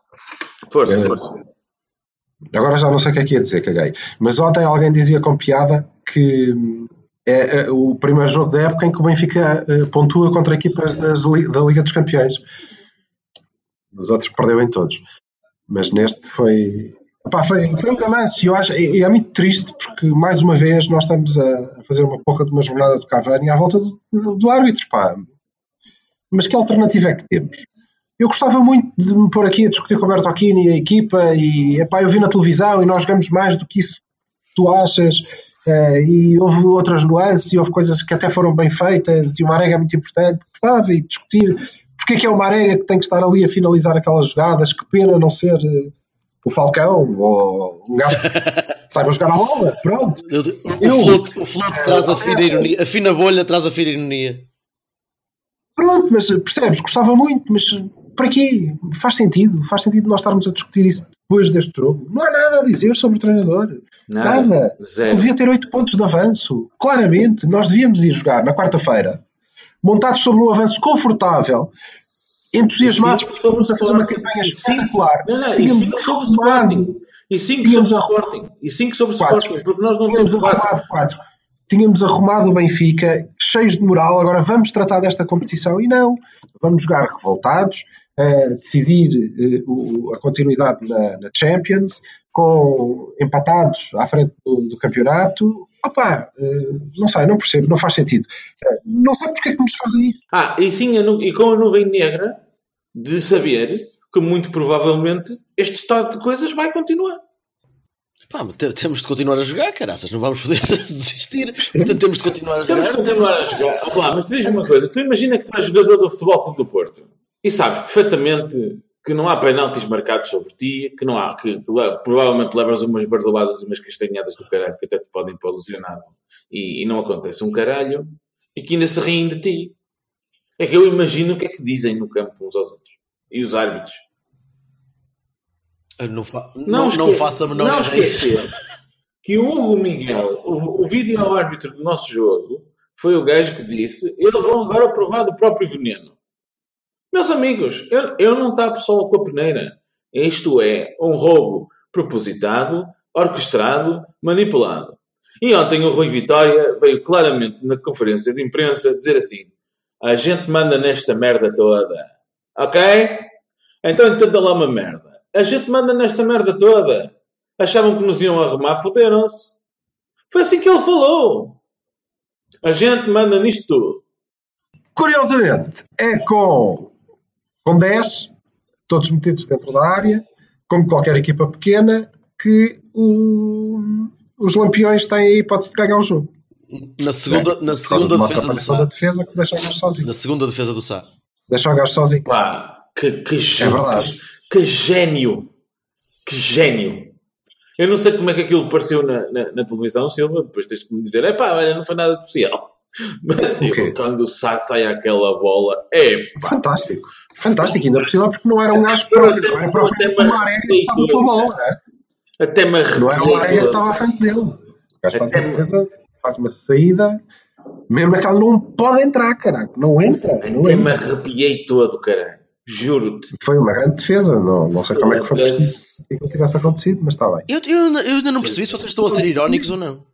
Força, Eh, força. Agora já não sei o que é que ia dizer, caguei. Mas ontem alguém dizia com piada que é, é o primeiro jogo da época em que o Benfica eh, pontua contra equipas das da Liga dos Campeões. Os outros perdeu em todos. Mas neste foi. Epá, foi, foi um camanço. e acho, e é muito triste porque, mais uma vez, nós estamos a, a fazer uma porra de uma jornada do Cavani à volta do, do árbitro. Pá. Mas que alternativa é que temos? eu gostava muito de me pôr aqui a discutir com o Bertocchini e a equipa e epá, eu vi na televisão e nós jogamos mais do que isso tu achas eh, e houve outras nuances e houve coisas que até foram bem feitas e o Marega é muito importante, gostava e discutir porque é que é o Marega que tem que estar ali a finalizar aquelas jogadas, que pena não ser eh, o Falcão ou um gajo que *laughs* saiba jogar a bola, pronto. Eu- o, Eu- float, o float traz a fina ironia. A fina bolha traz a fina ironia. Pronto, mas percebes, gostava muito, mas para quê? Faz sentido, faz sentido nós estarmos a discutir isso depois deste jogo. Não há nada a dizer sobre o treinador. Nada. Ele Zero. devia ter 8 pontos de avanço. Claramente, nós devíamos ir jogar na quarta-feira, montados sobre um avanço confortável, entusiasmados E porque estamos a fazer uma campanha E espetacular. Não, não, e Tínhamos 5 sobre o Sporting. E 5 sobre o Sporting. E 5 sobre o. Sporting. Porque nós não Tínhamos temos 4. arrumado quatro. Tínhamos arrumado o Benfica, cheios de moral. Agora vamos tratar desta competição e não. Vamos jogar revoltados, eh, decidir eh, o- a continuidade na, na Champions, com empatados à frente do, do campeonato. Opa, eh, não sei, não percebo, não faz sentido. Eh, não sei porque é que nos fazem isso. Ah, e sim, e com a nuvem negra de saber que muito provavelmente este estado de coisas vai continuar. Pá, temos de continuar a jogar, caraças. Não vamos poder *laughs* desistir. Portanto, temos de continuar a Temos jogar. de continuar a jogar. Ó lá, mas diz uma coisa: tu imagina que tu és jogador do Futebol Clube do Porto e sabes perfeitamente que não há penaltis marcados sobre ti, que não há, que le- provavelmente levas umas bardoadas e umas castanhadas do caralho que até te podem pôr lesionado e, e não acontece um caralho e que ainda se riem de ti. É que eu imagino o que é que dizem no campo uns aos outros e os árbitros. Eu Não, fa Não, não, não faço a menor não esquecer que o Hugo Miguel, o, o vídeo árbitro do nosso jogo, foi o gajo que disse: eles vão agora provar do próprio veneno. Meus amigos, eu, eu não tapo só com a peneira. Isto é um roubo propositado, orquestrado, manipulado. E ontem o Rui Vitória veio claramente na conferência de imprensa dizer assim: a gente manda nesta merda toda. Ok? Então entenda lá uma merda. A gente manda nesta merda toda. Achavam que nos iam arrumar, foderam-se. Foi assim que ele falou. A gente manda nisto tudo. Curiosamente, é com, com 10, todos metidos dentro da área, como qualquer equipa pequena, que o- os lampiões têm a hipótese de ganhar o jogo. Na segunda, na Por causa segunda de defesa do da Sá. defesa que deixa o gajo sozinho. Na segunda defesa do Sá. Deixa o gajo sozinho. Pá, que, que, É verdade. que, que gênio. Que gênio. Eu não sei como é que aquilo pareceu na, na, na televisão, Silva. Depois tens que me dizer: é pá, olha, não foi nada especial. Mas O eu, quando sai, sai aquela bola, é. Fantástico. Fantástico, ainda por cima, porque não era um gajo próprio, não era próprio o Marega que estava com a bola. né? Até me Não era o Marega que estava à frente dele. O gajo faz uma me- defesa, faz uma saída, mesmo aquela não pode entrar, caralho. Não entra, não Até me entra. arrepiei todo, caralho. Juro-te. Foi uma grande defesa, não, não sei como é que foi preciso que tivesse acontecido, mas está bem. Eu, eu, eu ainda não percebi se vocês estão a ser irónicos ou não.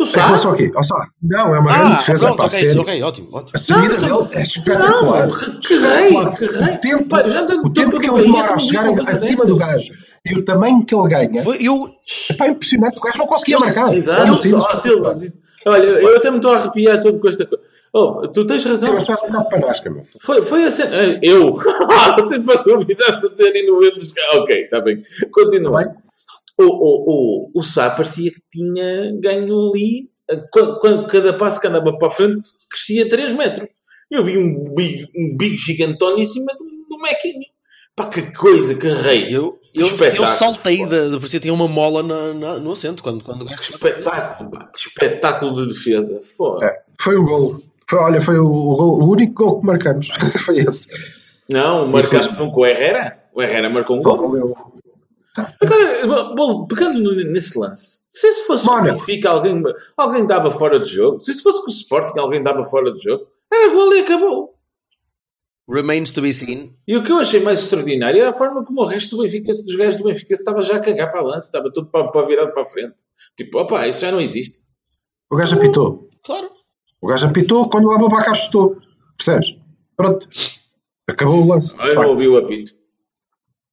Tu Em relação sabes? ao quê? Ó, só, não, é uma grande Ah, defesa, pronto, pá, ok, sério. ok, ótimo, ótimo. A saída Não, dele é espetacular. Não, que rei, que rei. O tempo, ando o tempo que para ele demora a chegar acima do gajo e o tamanho que ele ganha, Foi, eu, é pá, impressionante. O gajo não conseguia marcar. Exato. Como assim? Olha, eu até me estou a arrepiar todo com esta coisa. Oh, tu tens Sim, razão. mas faz um bocado de panasca, meu. Foi, foi a cena. eh, Eu. *laughs* Você passou a vida a ter e no dos Ok, está bem. Continua. Tá bem? O, o, o, o Sá parecia que tinha ganho ali. Quando, cada passo que andava para a frente crescia 3 metros. Eu vi um big, um big gigantão em cima do, do Mequinho. Pá, que coisa, que rei. eu, eu, eu saltei, da, parecia que tinha uma mola na, na- no assento quando, quando Que espetáculo, pá. Que espetáculo de defesa. É, foi o gol. Foi, olha, foi o, o, gol- o único gol que marcamos. *laughs* foi esse. Não, marcámos um com o Herrera. O Herrera marcou um Só gol. Agora, bom, pegando nesse lance, se esse fosse o Mónaco. Benfica, alguém, alguém dava fora de jogo. Se isso fosse com o Sporting, alguém dava fora de jogo. Era gol e acabou. Remains to be seen. E o que eu achei mais extraordinário era a forma como o resto do Benfica, dos gajos do Benfica, se estava já a cagar para a lance, estava tudo para, para virado para a frente. Tipo, opá, isso já não existe. O gajo apitou. Claro. O gajo apitou quando o Ababacar chutou. Percebes? Pronto. Acabou o lance. de Eu não facto. ouvi o apito.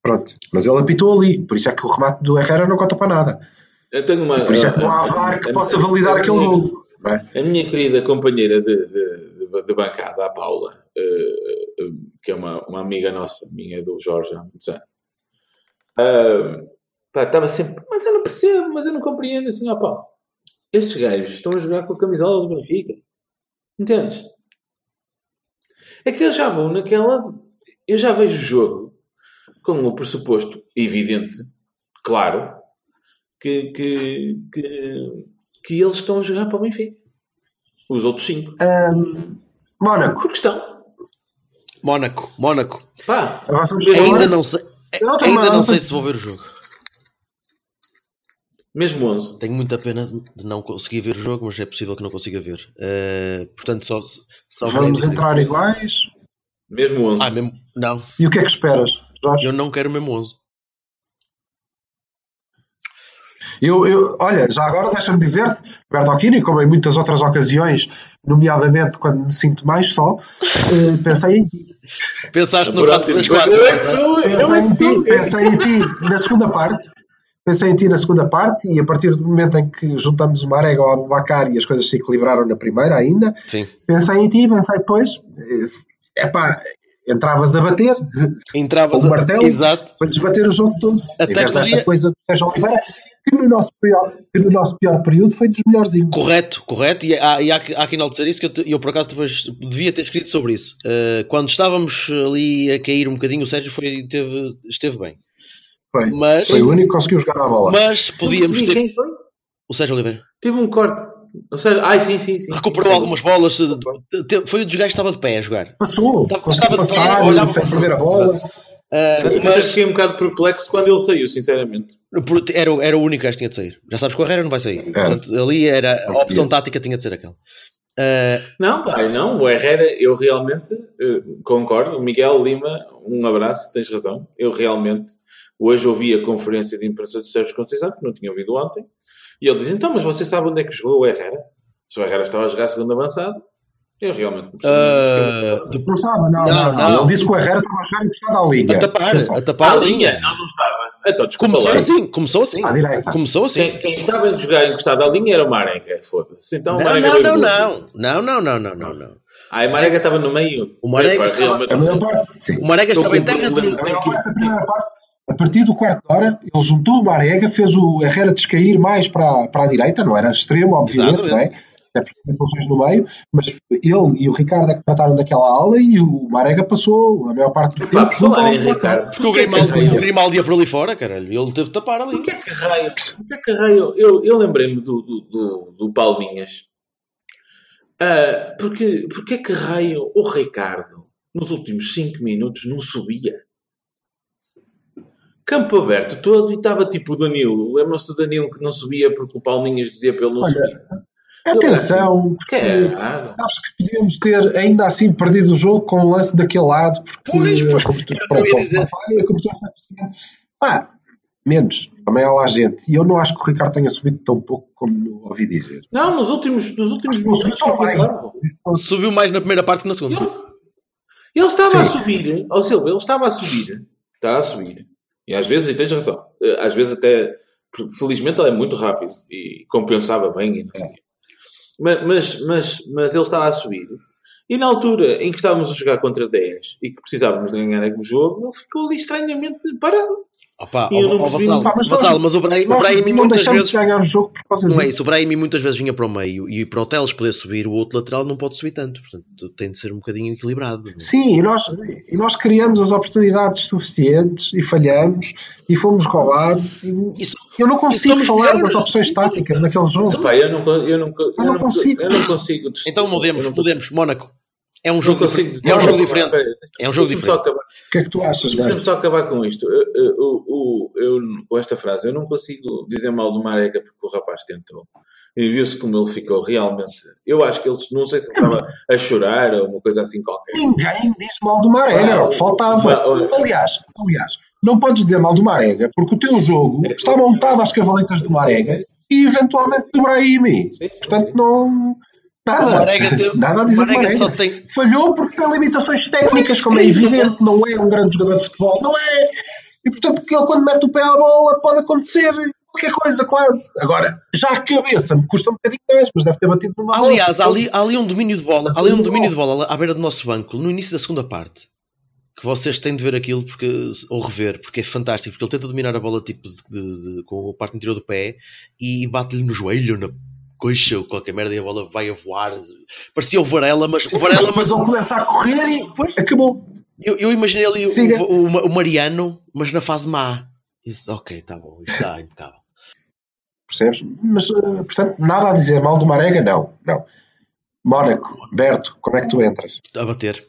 Pronto. Mas ele apitou ali. Por isso é que o remate do Herrera não conta para nada. Eu tenho uma. Por isso é que não há VAR que possa validar aquele gol. é? A minha querida companheira de, de, de bancada, a Paula, eh, eh, que é uma, uma amiga nossa, minha do Jorge há muitos anos. Ah, pá, estava sempre, mas eu não percebo, mas eu não compreendo assim, ó pá. Estes gajos estão a jogar com a camisola do Benfica. Entendes? É que eles já vão naquela. Eu já vejo o jogo com o pressuposto evidente, claro, que, que, que, que eles estão a jogar para o Benfica. Os outros cinco. Ahm, Mónaco. Porque estão. Mónaco, Mónaco. Pá, Avançamos Ainda não sei, não ainda não sei se vou ver o jogo. mesmo 11. Tenho muita pena de não conseguir ver o jogo, mas é possível que não consiga ver. Eh, portanto, só, só Vamos entrar iguais. Mesmo 11. Ah, mesmo, não, E o que é que esperas, Eu não quero mesmo 11. Eu, eu, olha, já agora deixa-me dizer-te, Bertolini, como em muitas outras ocasiões, nomeadamente quando me sinto mais só, eh, pensei em ti. Pensaste no Pronto, 4 3 depois 4 eu é Pensei é em sou. ti, pensei em ti na segunda parte. Pensei em ti na segunda parte e a partir do momento em que juntamos o Marega ao Abubacar e as coisas se equilibraram na primeira ainda, Sim. pensei em ti, pensei depois, é pá, entravas a bater, Entrava Com o martelo? Exato. para desbater o jogo todo. Até em vez desta podia- coisa do Sérgio Oliveira, que no, nosso pior, que no nosso pior período foi dos melhorzinhos. Correto, correto. E há, e há, há que enaltecer isso, que eu, te- eu por acaso depois devia ter escrito sobre isso. Eh, quando estávamos ali a cair um bocadinho, o Sérgio foi, teve, esteve bem. Foi, Mas, foi o único que conseguiu jogar a bola. mas podíamos ter. Quem foi? O Sérgio Oliveira Teve um corte. Ou seja, ai, sim, sim, sim. recuperou sim. algumas bolas. te- Foi o dos gajos que estava de pé a jogar. Passou, Estava- conseguiu estava de pé, passar, olhava sem perder a bola. Eu até mas fiquei um bocado perplexo quando ele saiu, sinceramente. era, o- era o único gajo que tinha de sair. Já sabes que o Herrera não vai sair. Portanto, ali era a opção tática tinha de ser aquela. Eh, Não, pai, não. O Herrera, eu realmente eh, concordo. O Miguel Lima, um abraço, tens razão. Eu realmente, hoje ouvi a conferência de imprensa de Sérgio Conceição, que não tinha ouvido ontem, e ele diz: então, mas você sabe onde é que jogou o Herrera? Se o Herrera estava a jogar segundo avançado, eu realmente não percebi. eh, Não estava, não, Não, não, não. não. Ele disse que o Herrera estava a jogar encostado à linha. a tapar, a tapar a a linha. Não, não estava. Então, desculpa Começou lá. assim, começou assim. À direita. Começou assim. Quem, quem estava a jogar encostado à linha era o Marega, foda-se. Então o Não, Marega não, não, não. Não, não, não, não, não, não. Ah, o Marega estava no meio. O Marega estava- realmente- A maior parte, sim. O Marega estava em terra de... A maior a partir do quarto de hora, ele juntou o Marega, fez o Herrera descair mais para, para a direita, não era extremo, obviamente, não é? Até porque tem funções no meio, mas ele e o Ricardo é que trataram daquela ala e o Marega passou a maior parte do tempo falar ao em Ricardo, Porque o que Grimaldi, o Grimaldi ia por ali fora, caralho. Ele teve de tapar ali. Porquê que raio? Porquê que raio? Eu, eu lembrei-me do, do, do, do Palminhas. Ah, porque, porque que raio o Ricardo, nos últimos 5 minutos, não subia? Campo aberto todo e estava tipo o Danilo. Lembram-se do Danilo que não subia porque o Palminhas dizia para ele não Olha, subir? Atenção, porque sabes que podíamos ter ainda assim perdido o jogo com o lance daquele lado, porque Pois, a cobertura, o a cobertura. Pá, menos, também há lá gente. E eu não acho que o Ricardo tenha subido tão pouco como ouvi dizer. Não, nos últimos, nos últimos Acho que não subiu minutos. Subiu mais na primeira parte que na segunda. Ele, ele estava a Sim. subir, ó Silva, ele estava a subir, está a subir. E às vezes, e tens razão, eh, às vezes até, felizmente ele é muito rápido e compensava bem e não sei quê. Mas, mas, mas, mas ele estava a subir. E na altura em que estávamos a jogar contra 10 e que precisávamos de ganhar algum jogo, ele ficou ali estranhamente parado. Opa, E eu não ó, Vassal, Pá, mas Vassal, nós- mas o Brahim, o Nós Brahimi não muitas deixamos vezes... de ganhar o jogo por causa Não é isso, o Brahimi muitas vezes vinha para o meio e para o Teles poder subir, o outro lateral não pode subir tanto. Portanto, tem de ser um bocadinho equilibrado. Sim, e nós, e nós criamos as oportunidades suficientes e falhamos e fomos roubados. E Isso, eu não consigo falar piores. das opções táticas naquele jogo. Pá, eu não, eu não, eu não não, consigo. Eu não consigo. então mudemos, mudemos. Mónaco. É um jogo, consigo diferente. É um jogo diferente. É um jogo diferente. O que é que tu achas, Deixa-me só acabar com isto. Eu, eu, eu, com esta frase, eu não consigo dizer mal do Marega porque o rapaz tentou. E viu-se como ele ficou realmente. Eu acho que ele, não sei se ele estava a chorar ou uma coisa assim qualquer. Ninguém disse mal do Marega, que faltava. Aliás, aliás, não podes dizer mal do Marega, porque o teu jogo está montado às cavaletas do Marega e eventualmente do Brahimi. Portanto, sim. O Nada. Marega teve- Nada a dizer do Marega só Marega. tem. Falhou porque tem limitações técnicas, como é evidente, não é um grande jogador de futebol, não é. E portanto, que ele quando mete o pé à bola pode acontecer. qualquer coisa quase. Agora, já a cabeça me custa um bocadinho mais, mas deve ter batido numa Aliás, há ali, há ali um domínio de bola, há ali um domínio de bola à beira do nosso banco, no início da segunda parte. Que vocês têm de ver aquilo porque, ou rever, porque é fantástico. Porque ele tenta dominar a bola tipo de- de- de- com a parte interior do pé e bate-lhe no joelho, na coxa ou qualquer merda e a bola vai a voar. Parecia o Varela, mas Sim, o Varela, mas ele começa a correr e acabou. eu, eu imaginei ali o, Siga. o- o Mariano, mas na fase má. Disse, ok, tá bom, isto está impecável. Percebes? Mas, eh, portanto, nada a dizer mal do Marega, não. Não. Mónaco, Berto, como é que tu entras? A bater.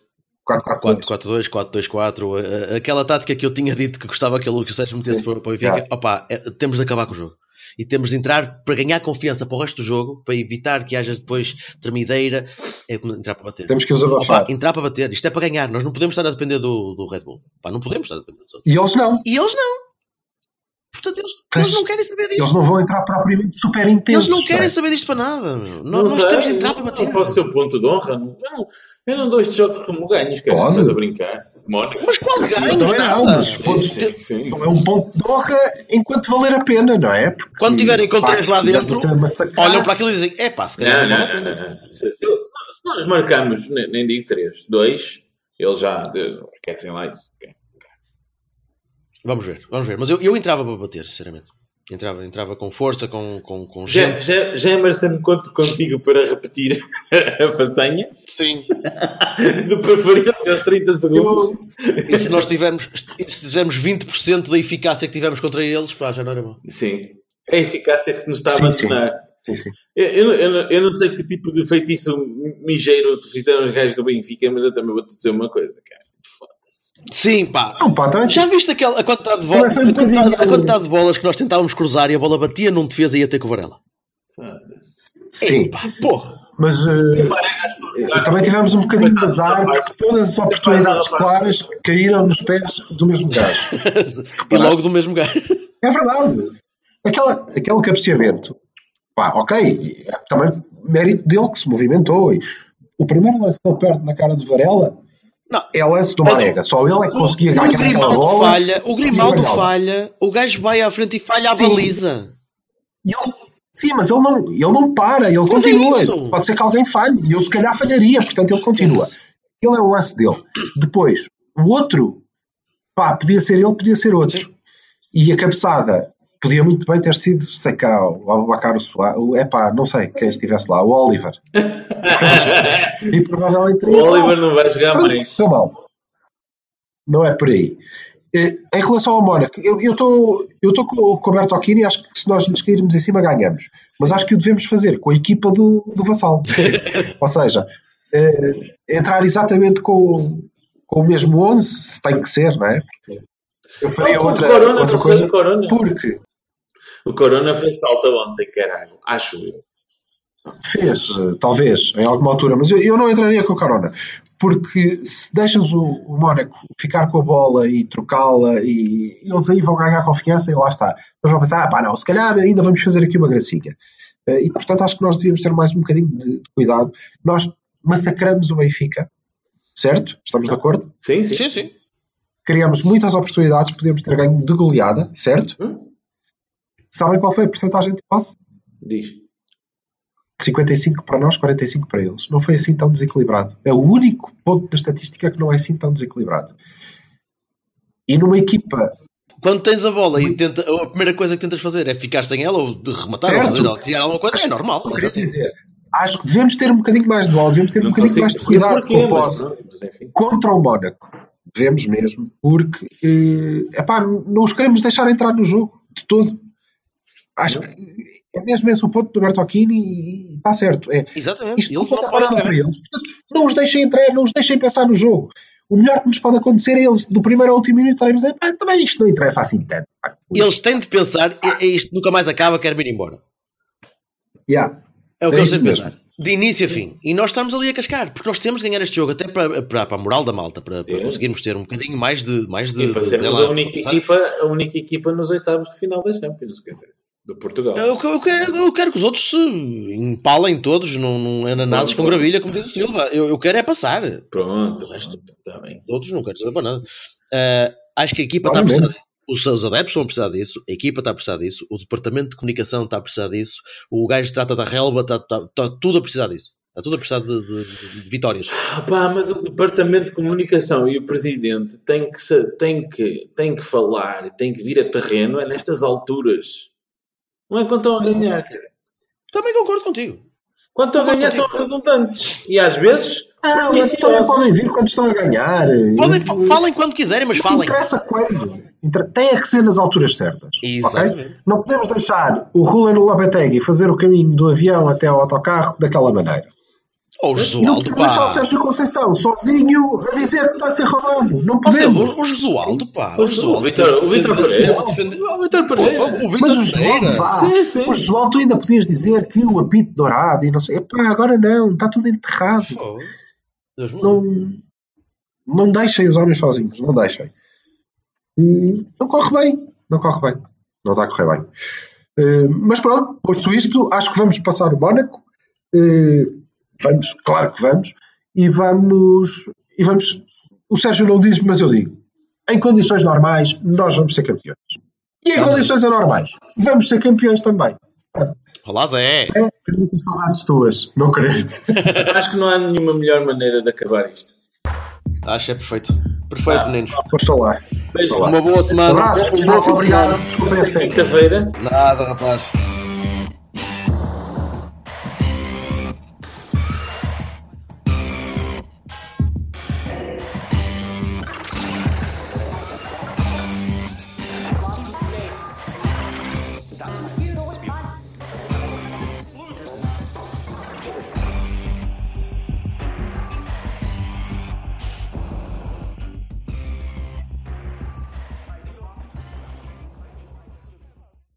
4-4-2. 4-4-2, 4-2-4, a- a- aquela tática que eu tinha dito que gostava que o Lucas Sérgio metesse Sim, para, o Benfica, já. opá, é, temos de acabar com o jogo. E temos de entrar para ganhar confiança para o resto do jogo, para evitar que haja depois tremideira, é como entrar para bater. Temos que os abafar. entrar para bater, isto é para ganhar, nós não podemos estar a depender do, do Red Bull. Pá, não podemos estar a depender dos outros. E eles não. E eles não. Portanto, eles, Pois, eles não querem saber disto. Eles não vão entrar propriamente super intensos. Eles não querem é? saber disto para nada. meu. Não Nós, dá, temos de entrar não- para bater. Não pode ser o ponto de honra. Não, eu, não, eu não dou estes jogos como ganhos, cara. Pode. Estás a brincar. Mónica. Mas qual ganho? Também não, mas Sim, pontos sim, sim. Então é um ponto de honra enquanto valer a pena, não é? Porque, Quando tiverem com três lá dentro, Olham para aquilo e dizem: é pá, se calhar Não, não não, não, não, não. Se, nós- marcarmos, nem, nem digo três, dois, eles já esquecem lá isso. Vamos ver, vamos ver. Mas eu, eu entrava para bater, sinceramente. Entrava, entrava com força, com, com, com Já, gente. já, já Emerson conto contigo para repetir *laughs* a façanha, Sim. *laughs* de preferência aos 30 segundos. E se nós tivermos, e se tivermos 20% da eficácia que tivemos contra eles, pá, já não era bom. Sim. É a eficácia que nos está a Sim, sim. abandonar. Sim, sim. Eu, eu, eu não- eu não sei que tipo de feitiço mijeiro tu fizeram os gajos do Benfica, mas eu também vou-te dizer uma coisa, cara. Sim, pá. Não, pá, também Já viste aquela, a, quantidade de bolas, um a, quantidade, a quantidade de bolas que nós tentávamos cruzar e a bola batia num defesa e ia ter com o Varela? Sim. Pá, porra. Mas eh, também tivemos um bocadinho de azar porque todas as oportunidades claras caíram nos pés do mesmo gajo. *laughs* e logo do mesmo gajo. É verdade. Aquela, aquele cabeceamento, pá, ok, é também mérito dele que se movimentou. E o primeiro lance que ele perde na cara de Varela Não. é lance do Marega. Só ele é que conseguia o ganhar aquela Grimaldo bola. falha, o Grimaldo falha, o gajo vai à frente e falha a Sim. baliza. Ele- sim, mas ele não, ele não para, ele Mas é continua. isso. Pode ser que alguém falhe, e eu se calhar falharia, portanto ele continua. Ele é o lance dele. Depois, o outro, pá, podia ser ele, podia ser outro. E a cabeçada podia muito bem ter sido, sei cá, o Abacar o Soares, é pá, não sei quem estivesse lá, o Oliver. *laughs* e provavelmente O Oliver não vai jogar mais. Estou mal. Não é por aí. Eh, Em relação ao Mónaco, eu estou eu estou com, com o Bertocchini, acho que se nós nos cairmos em cima ganhamos. Mas acho que o devemos fazer com a equipa do, do Vassal. *laughs* Ou seja, eh, entrar exatamente com, com o mesmo 11, se tem que ser, não é? Eu faria Não, o outra, Corona, outra coisa. Corona. Porque O Corona fez falta ontem, caralho. Acho eu. Fez, eh, talvez, em alguma altura, mas eu, eu não entraria com o Corona, porque se deixas o, o Mónaco ficar com a bola e trocá-la, e eles aí vão ganhar confiança e lá está. Mas vão pensar, ah, pá, não, se calhar ainda vamos fazer aqui uma gracinha. Eh, E portanto acho que nós devíamos ter mais um bocadinho de, de cuidado. Nós massacramos o Benfica, certo? Estamos de acordo? Sim, sim. Sim, sim. Criamos muitas oportunidades, podemos ter ganho de goleada, certo? Hum? Sabem qual foi a porcentagem de passe? Diz. 55 para nós, 45 para eles. Não foi assim tão desequilibrado. É o único ponto da estatística que não é assim tão desequilibrado. E numa equipa. Quando tens a bola e tenta, a primeira coisa que tentas fazer é ficar sem ela ou de rematar ou Certo. fazer, criar alguma coisa, é normal. Eu é queria assim. dizer, acho que devemos ter um bocadinho mais de bola, devemos ter um Não bocadinho mais de cuidado com o mas posse contra o Mónaco. Devemos mesmo, porque é epá, não os queremos deixar entrar no jogo de todo. Acho que é mesmo esse o ponto do Bertocchini e está certo. É, Exatamente. Isto Eles não podem para eles. Portanto, não os deixem entrar, não os deixem pensar no jogo. O melhor que nos pode acontecer é eles, do primeiro ao último minuto, estarem a dizer, pá, também isto não interessa assim tanto. Eles têm de pensar, é, é isto nunca mais acaba, quero ir embora. Yeah. É o que É eles têm de mesmo. pensar. De início a fim. E nós estamos ali a cascar, porque nós temos de ganhar este jogo até para, para, para a moral da malta, para, para É. conseguirmos ter um bocadinho mais de. Mais de, E para de- sermos lá, a única, equipa, a única equipa nos oitavos de final da Champions, quer dizer, do Portugal. Eu, eu quero, eu quero que os outros se empalem todos, não, não ananases com gravilha, como diz o Silva. Eu, eu quero é passar. Pronto, O resto- bem. Os outros não quero saber para nada. Ah, acho que a equipa está a precisar, Os seus adeptos vão precisar disso, a equipa está a precisar disso, o departamento de comunicação está a precisar disso, o gajo que trata da relva está, está- está tudo a precisar disso. Está tudo a precisar de, de- de vitórias. Ah, pá, mas o Departamento de Comunicação e o Presidente têm que, têm que, têm que falar, têm que vir a terreno é nestas alturas. Não é quando estão a ganhar, cara. Também concordo contigo. Quando estão a ganhar são redundantes. E às vezes. Ah, mas também podem vir quando estão a ganhar. Podem, Isso- falem quando quiserem, mas Não falem. interessa quando. Tem é que ser nas alturas certas. ok? Exatamente. Não podemos deixar o Rulen Lopetegui fazer o caminho do avião até ao autocarro daquela maneira. Ou o não Jesualdo, podemos deixar pá. o Sérgio Conceição sozinho a dizer que está a ser roubado. Não Mas podemos. o, o Jesualdo, pá. O, O Jesualdo. Vitor, o Vitor Pereira. O Vitor Pereira. O Vitor Mas o Josualdo Pereira. Sim, sim. O Josualdo tu ainda podias dizer que o apito dourado e não sei. Epá, agora não, está tudo enterrado. Não, não deixem os homens sozinhos, não deixem. E não corre bem, não corre bem. Não está a correr bem. Eh, mas pronto, posto isto, acho que vamos passar o Mónaco. Vamos, claro que vamos. E vamos. E vamos. O Sérgio não diz, mas eu digo. Em condições normais, nós vamos ser campeões. E em condições anormais, vamos ser campeões também. Olá, Zé. É, acredito saudades tuas, não acredito. *laughs* Acho que não há nenhuma melhor maneira de acabar isto. Acho é perfeito. Perfeito, meninos. Oxalá. Beijo. Oxalá. Uma boa semana. Um bom fim de obrigado. semana. Desculpem a seca. Quinta-feira. Nada, rapaz.